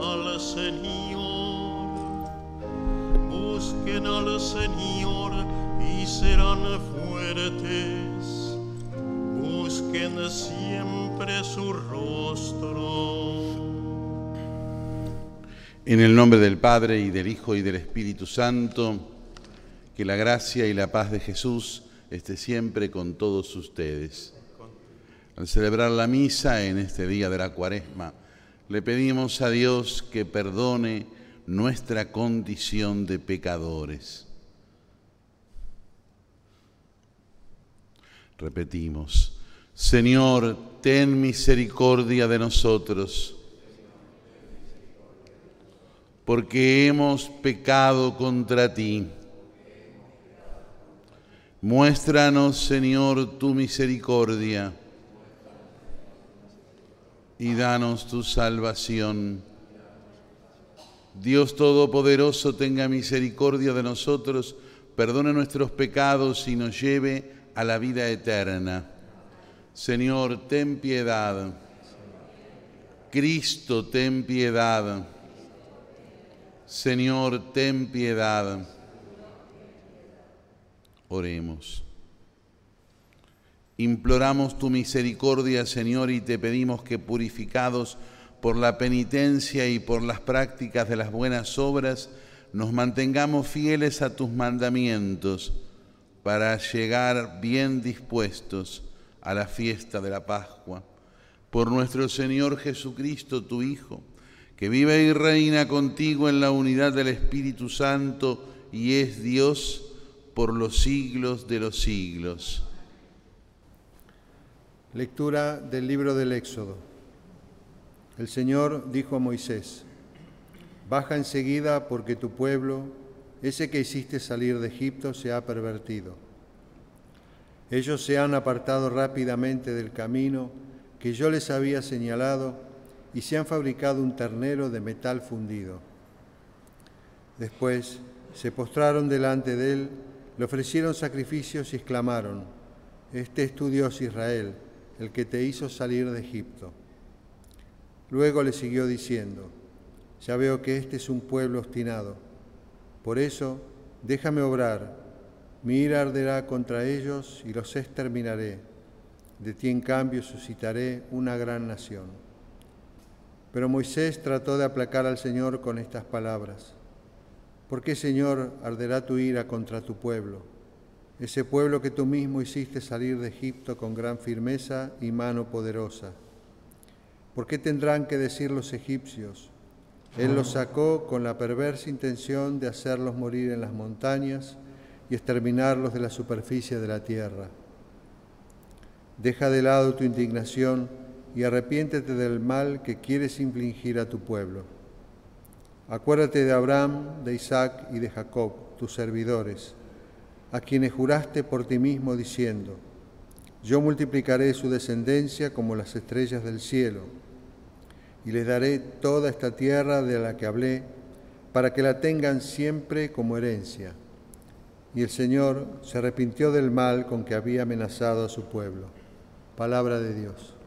al Señor. Busquen al Señor y serán fuertes. Busquen siempre su rostro. En el nombre del Padre y del Hijo y del Espíritu Santo, que la gracia y la paz de Jesús esté siempre con todos ustedes. Al celebrar la misa en este día de la cuaresma, le pedimos a Dios que perdone nuestra condición de pecadores. Repetimos, Señor, ten misericordia de nosotros porque hemos pecado contra ti. Muéstranos, Señor, tu misericordia y danos tu salvación. Dios Todopoderoso, tenga misericordia de nosotros, perdone nuestros pecados y nos lleve a la vida eterna. Señor, ten piedad. Cristo, ten piedad. Señor, ten piedad. Oremos. Imploramos tu misericordia, Señor, y te pedimos que purificados por la penitencia y por las prácticas de las buenas obras, nos mantengamos fieles a tus mandamientos para llegar bien dispuestos a la fiesta de la Pascua. Por nuestro Señor Jesucristo, tu Hijo, que vive y reina contigo en la unidad del Espíritu Santo y es Dios por los siglos de los siglos. Lectura del libro del Éxodo. El Señor dijo a Moisés, Baja enseguida porque tu pueblo, ese que hiciste salir de Egipto, se ha pervertido. Ellos se han apartado rápidamente del camino que yo les había señalado y se han fabricado un ternero de metal fundido. Después se postraron delante de él, le ofrecieron sacrificios y exclamaron, Este es tu Dios Israel, el que te hizo salir de Egipto. Luego le siguió diciendo, Ya veo que este es un pueblo obstinado, por eso déjame obrar, mi ira arderá contra ellos y los exterminaré, de ti en cambio suscitaré una gran nación. Pero Moisés trató de aplacar al Señor con estas palabras. ¿Por qué, Señor, arderá tu ira contra tu pueblo? Ese pueblo que tú mismo hiciste salir de Egipto con gran firmeza y mano poderosa. ¿Por qué tendrán que decir los egipcios? Él los sacó con la perversa intención de hacerlos morir en las montañas y exterminarlos de la superficie de la tierra. Deja de lado tu indignación y arrepiéntete del mal que quieres infligir a tu pueblo. Acuérdate de Abraham, de Isaac y de Jacob, tus servidores, a quienes juraste por ti mismo diciendo, yo multiplicaré su descendencia como las estrellas del cielo, y les daré toda esta tierra de la que hablé, para que la tengan siempre como herencia. Y el Señor se arrepintió del mal con que había amenazado a su pueblo. Palabra de Dios.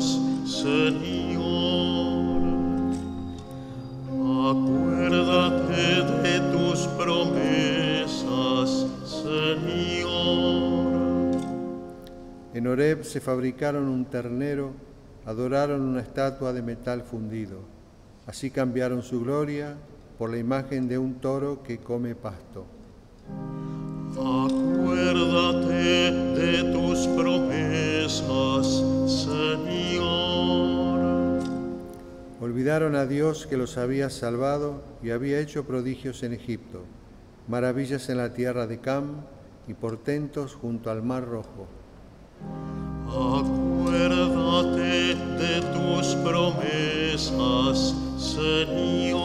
Señor. Acuérdate de tus promesas, Señor. En Horeb se fabricaron un ternero, adoraron una estatua de metal fundido. Así cambiaron su gloria por la imagen de un toro que come pasto. Olvidaron a Dios que los había salvado y había hecho prodigios en Egipto, maravillas en la tierra de Cam y portentos junto al mar rojo. Acuérdate de tus promesas, Señor.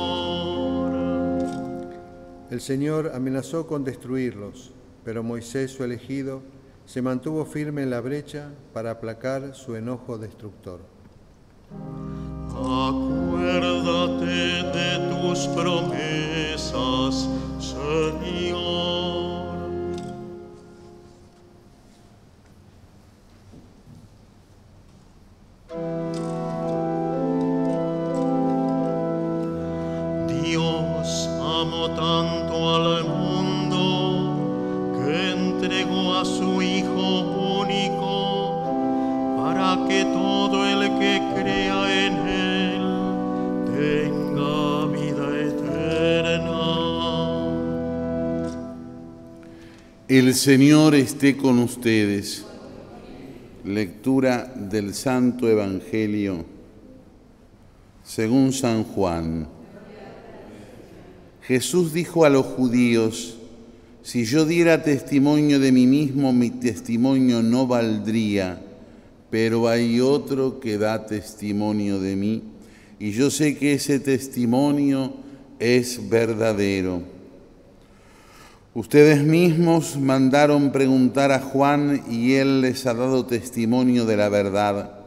El Señor amenazó con destruirlos pero Moisés, su elegido, se mantuvo firme en la brecha para aplacar su enojo destructor. Acuérdate de tus promesas, Señor. Señor esté con ustedes. Lectura del Santo Evangelio según San Juan. Jesús dijo a los judíos, si yo diera testimonio de mí mismo, mi testimonio no valdría, pero hay otro que da testimonio de mí, y yo sé que ese testimonio es verdadero. Ustedes mismos mandaron preguntar a Juan y él les ha dado testimonio de la verdad.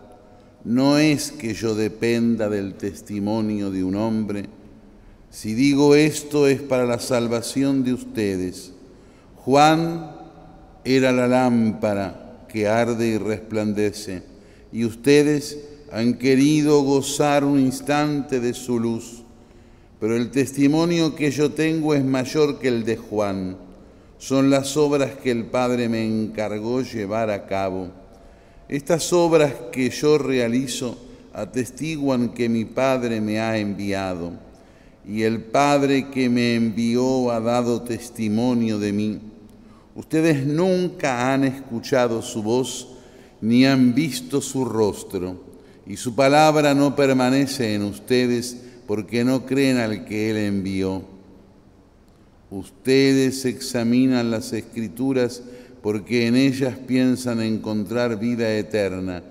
No es que yo dependa del testimonio de un hombre. Si digo esto es para la salvación de ustedes. Juan era la lámpara que arde y resplandece, y ustedes han querido gozar un instante de su luz pero el testimonio que yo tengo es mayor que el de Juan. Son las obras que el Padre me encargó llevar a cabo. Estas obras que yo realizo atestiguan que mi Padre me ha enviado, y el Padre que me envió ha dado testimonio de mí. Ustedes nunca han escuchado su voz ni han visto su rostro, y su palabra no permanece en ustedes porque no creen al que Él envió. Ustedes examinan las escrituras porque en ellas piensan encontrar vida eterna.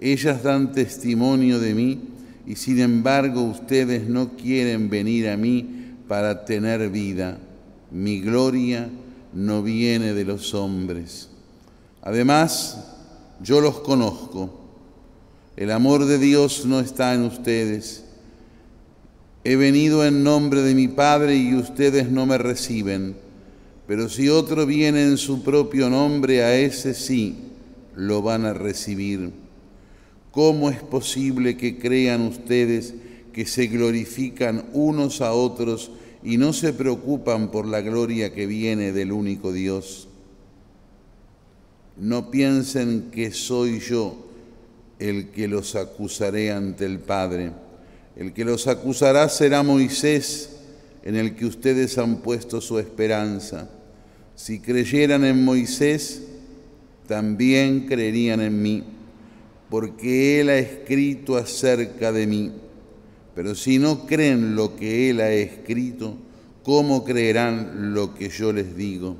Ellas dan testimonio de mí y sin embargo ustedes no quieren venir a mí para tener vida. Mi gloria no viene de los hombres. Además, yo los conozco. El amor de Dios no está en ustedes He venido en nombre de mi Padre y ustedes no me reciben, pero si otro viene en su propio nombre, a ese sí lo van a recibir. ¿Cómo es posible que crean ustedes que se glorifican unos a otros y no se preocupan por la gloria que viene del único Dios? No piensen que soy yo el que los acusaré ante el Padre el que los acusará será Moisés, en el que ustedes han puesto su esperanza. Si creyeran en Moisés, también creerían en mí, porque él ha escrito acerca de mí. Pero si no creen lo que él ha escrito, ¿cómo creerán lo que yo les digo?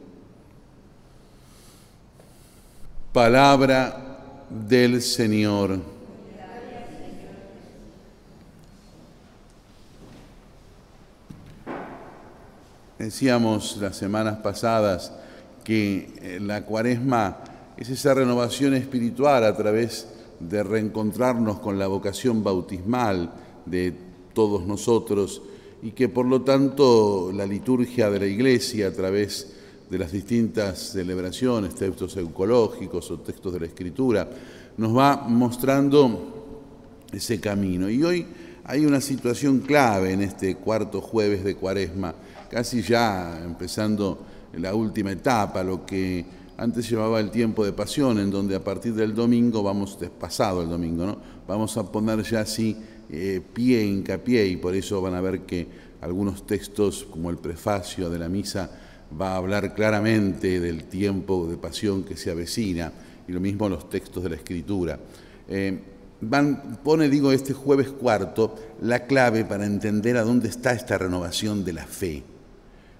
Palabra del Señor. Decíamos las semanas pasadas que eh, la cuaresma es esa renovación espiritual a través de reencontrarnos con la vocación bautismal de todos nosotros y que por lo tanto la liturgia de la Iglesia a través de las distintas celebraciones, textos ecológicos o textos de la Escritura, nos va mostrando ese camino. Y hoy hay una situación clave en este cuarto jueves de Cuaresma, casi ya empezando la última etapa, lo que antes llevaba el tiempo de pasión, en donde a partir del domingo vamos, pasado el domingo, ¿no? vamos a poner ya así eh, pie, hincapié, y por eso van a ver que algunos textos, como el prefacio de la misa, va a hablar claramente del tiempo de pasión que se avecina, y lo mismo los textos de la Escritura. Eh, van, pone, digo, este jueves cuarto la clave para entender a dónde está esta renovación de la fe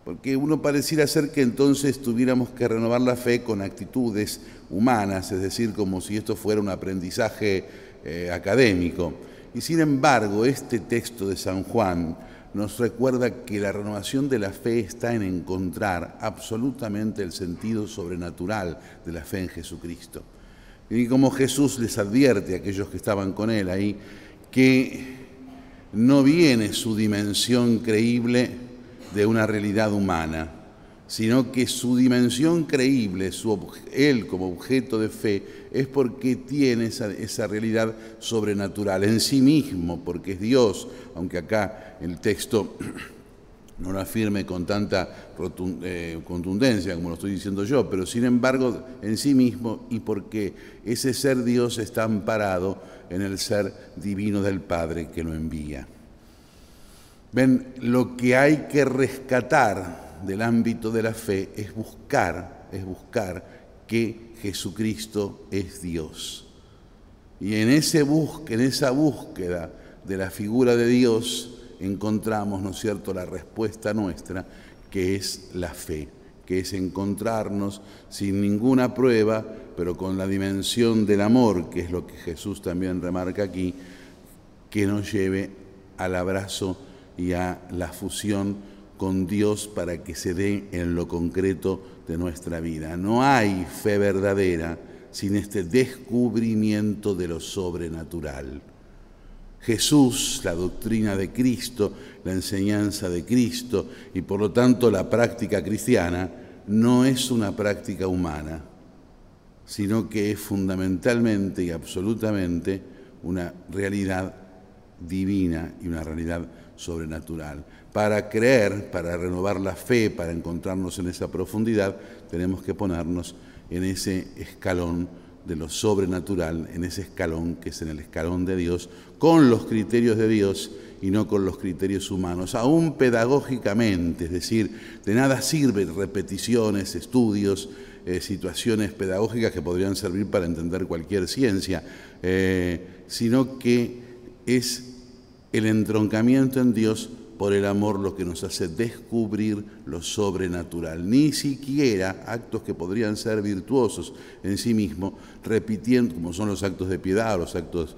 porque uno pareciera ser que entonces tuviéramos que renovar la fe con actitudes humanas, es decir, como si esto fuera un aprendizaje eh, académico. Y sin embargo, este texto de San Juan nos recuerda que la renovación de la fe está en encontrar absolutamente el sentido sobrenatural de la fe en Jesucristo. Y como Jesús les advierte a aquellos que estaban con él ahí, que no viene su dimensión creíble de una realidad humana, sino que su dimensión creíble, su, él como objeto de fe, es porque tiene esa, esa, realidad sobrenatural en sí mismo, porque es Dios, aunque acá el texto no lo afirme con tanta eh, contundencia como lo estoy diciendo yo, pero sin embargo en sí mismo y porque ese ser Dios está amparado en el ser divino del Padre que lo envía. Ven, lo que hay que rescatar del ámbito de la fe es buscar, es buscar que Jesucristo es Dios. Y en, ese en esa búsqueda de la figura de Dios, encontramos, ¿no es cierto?, la respuesta nuestra, que es la fe, que es encontrarnos sin ninguna prueba, pero con la dimensión del amor, que es lo que Jesús también remarca aquí, que nos lleve al abrazo y a la fusión con Dios para que se dé en lo concreto de nuestra vida. No hay fe verdadera sin este descubrimiento de lo sobrenatural. Jesús, la doctrina de Cristo, la enseñanza de Cristo y por lo tanto la práctica cristiana no es una práctica humana, sino que es fundamentalmente y absolutamente una realidad divina y una realidad sobrenatural. Para creer, para renovar la fe, para encontrarnos en esa profundidad, tenemos que ponernos en ese escalón de lo sobrenatural, en ese escalón que es en el escalón de Dios, con los criterios de Dios y no con los criterios humanos, aún pedagógicamente, es decir, de nada sirven repeticiones, estudios, eh, situaciones pedagógicas que podrían servir para entender cualquier ciencia, eh, sino que es el entroncamiento en Dios por el amor lo que nos hace descubrir lo sobrenatural. Ni siquiera actos que podrían ser virtuosos en sí mismos, repitiendo, como son los actos de piedad o los actos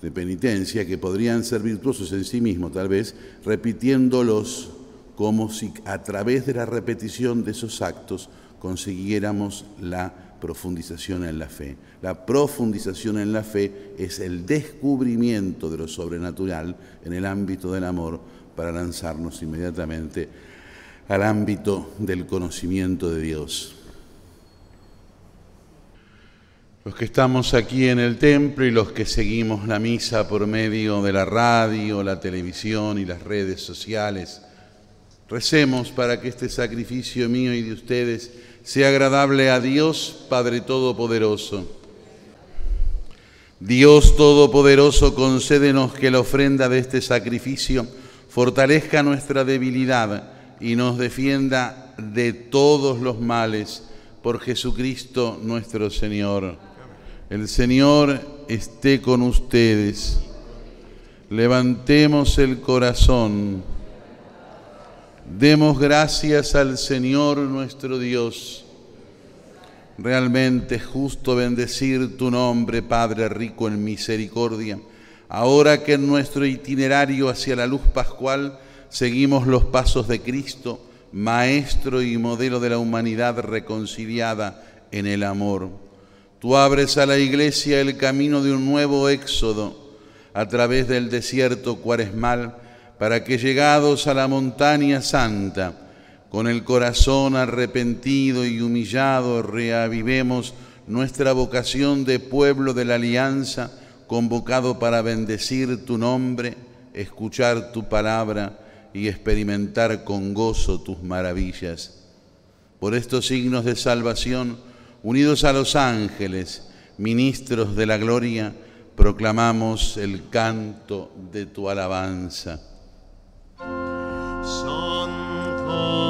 de penitencia, que podrían ser virtuosos en sí mismos, tal vez, repitiéndolos como si a través de la repetición de esos actos consiguiéramos la profundización en la fe. La profundización en la fe es el descubrimiento de lo sobrenatural en el ámbito del amor para lanzarnos inmediatamente al ámbito del conocimiento de Dios. Los que estamos aquí en el templo y los que seguimos la misa por medio de la radio, la televisión y las redes sociales, recemos para que este sacrificio mío y de ustedes sea agradable a Dios Padre Todopoderoso. Dios Todopoderoso, concédenos que la ofrenda de este sacrificio fortalezca nuestra debilidad y nos defienda de todos los males por Jesucristo nuestro Señor. El Señor esté con ustedes. Levantemos el corazón. Demos gracias al Señor nuestro Dios. Realmente es justo bendecir tu nombre, Padre rico en misericordia Ahora que en nuestro itinerario hacia la luz pascual seguimos los pasos de Cristo, Maestro y modelo de la humanidad reconciliada en el amor. Tú abres a la iglesia el camino de un nuevo éxodo a través del desierto cuaresmal para que llegados a la montaña santa, con el corazón arrepentido y humillado, reavivemos nuestra vocación de pueblo de la alianza convocado para bendecir tu nombre, escuchar tu palabra y experimentar con gozo tus maravillas. Por estos signos de salvación, unidos a los ángeles, ministros de la gloria, proclamamos el canto de tu alabanza. Santo,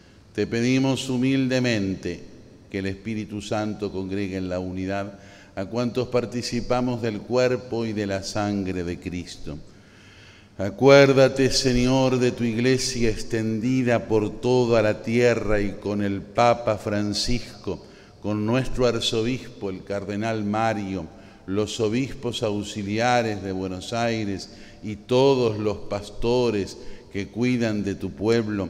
Te pedimos humildemente que el Espíritu Santo congregue en la unidad a cuantos participamos del cuerpo y de la sangre de Cristo. Acuérdate, Señor, de tu iglesia extendida por toda la tierra y con el Papa Francisco, con nuestro arzobispo, el cardenal Mario, los obispos auxiliares de Buenos Aires y todos los pastores que cuidan de tu pueblo,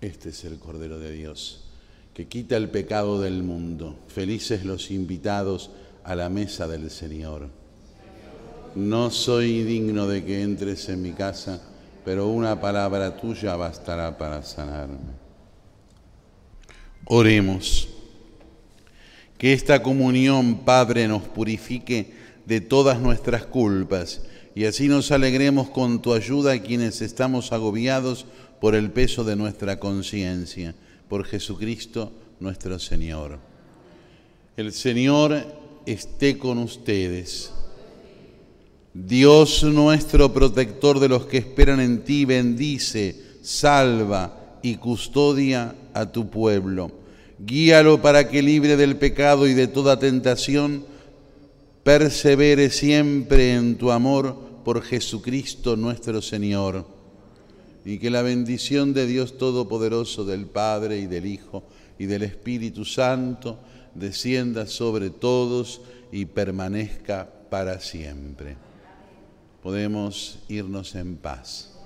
Este es el Cordero de Dios que quita el pecado del mundo. Felices los invitados a la mesa del Señor. No soy digno de que entres en mi casa, pero una palabra tuya bastará para sanarme. Oremos. Que esta comunión, Padre, nos purifique de todas nuestras culpas y así nos alegremos con tu ayuda a quienes estamos agobiados por el peso de nuestra conciencia. Por Jesucristo nuestro Señor. El Señor esté con ustedes. Dios nuestro protector de los que esperan en ti, bendice, salva y custodia a tu pueblo Guíalo para que libre del pecado y de toda tentación, persevere siempre en tu amor por Jesucristo nuestro Señor. Y que la bendición de Dios Todopoderoso, del Padre y del Hijo y del Espíritu Santo, descienda sobre todos y permanezca para siempre. Podemos irnos en paz.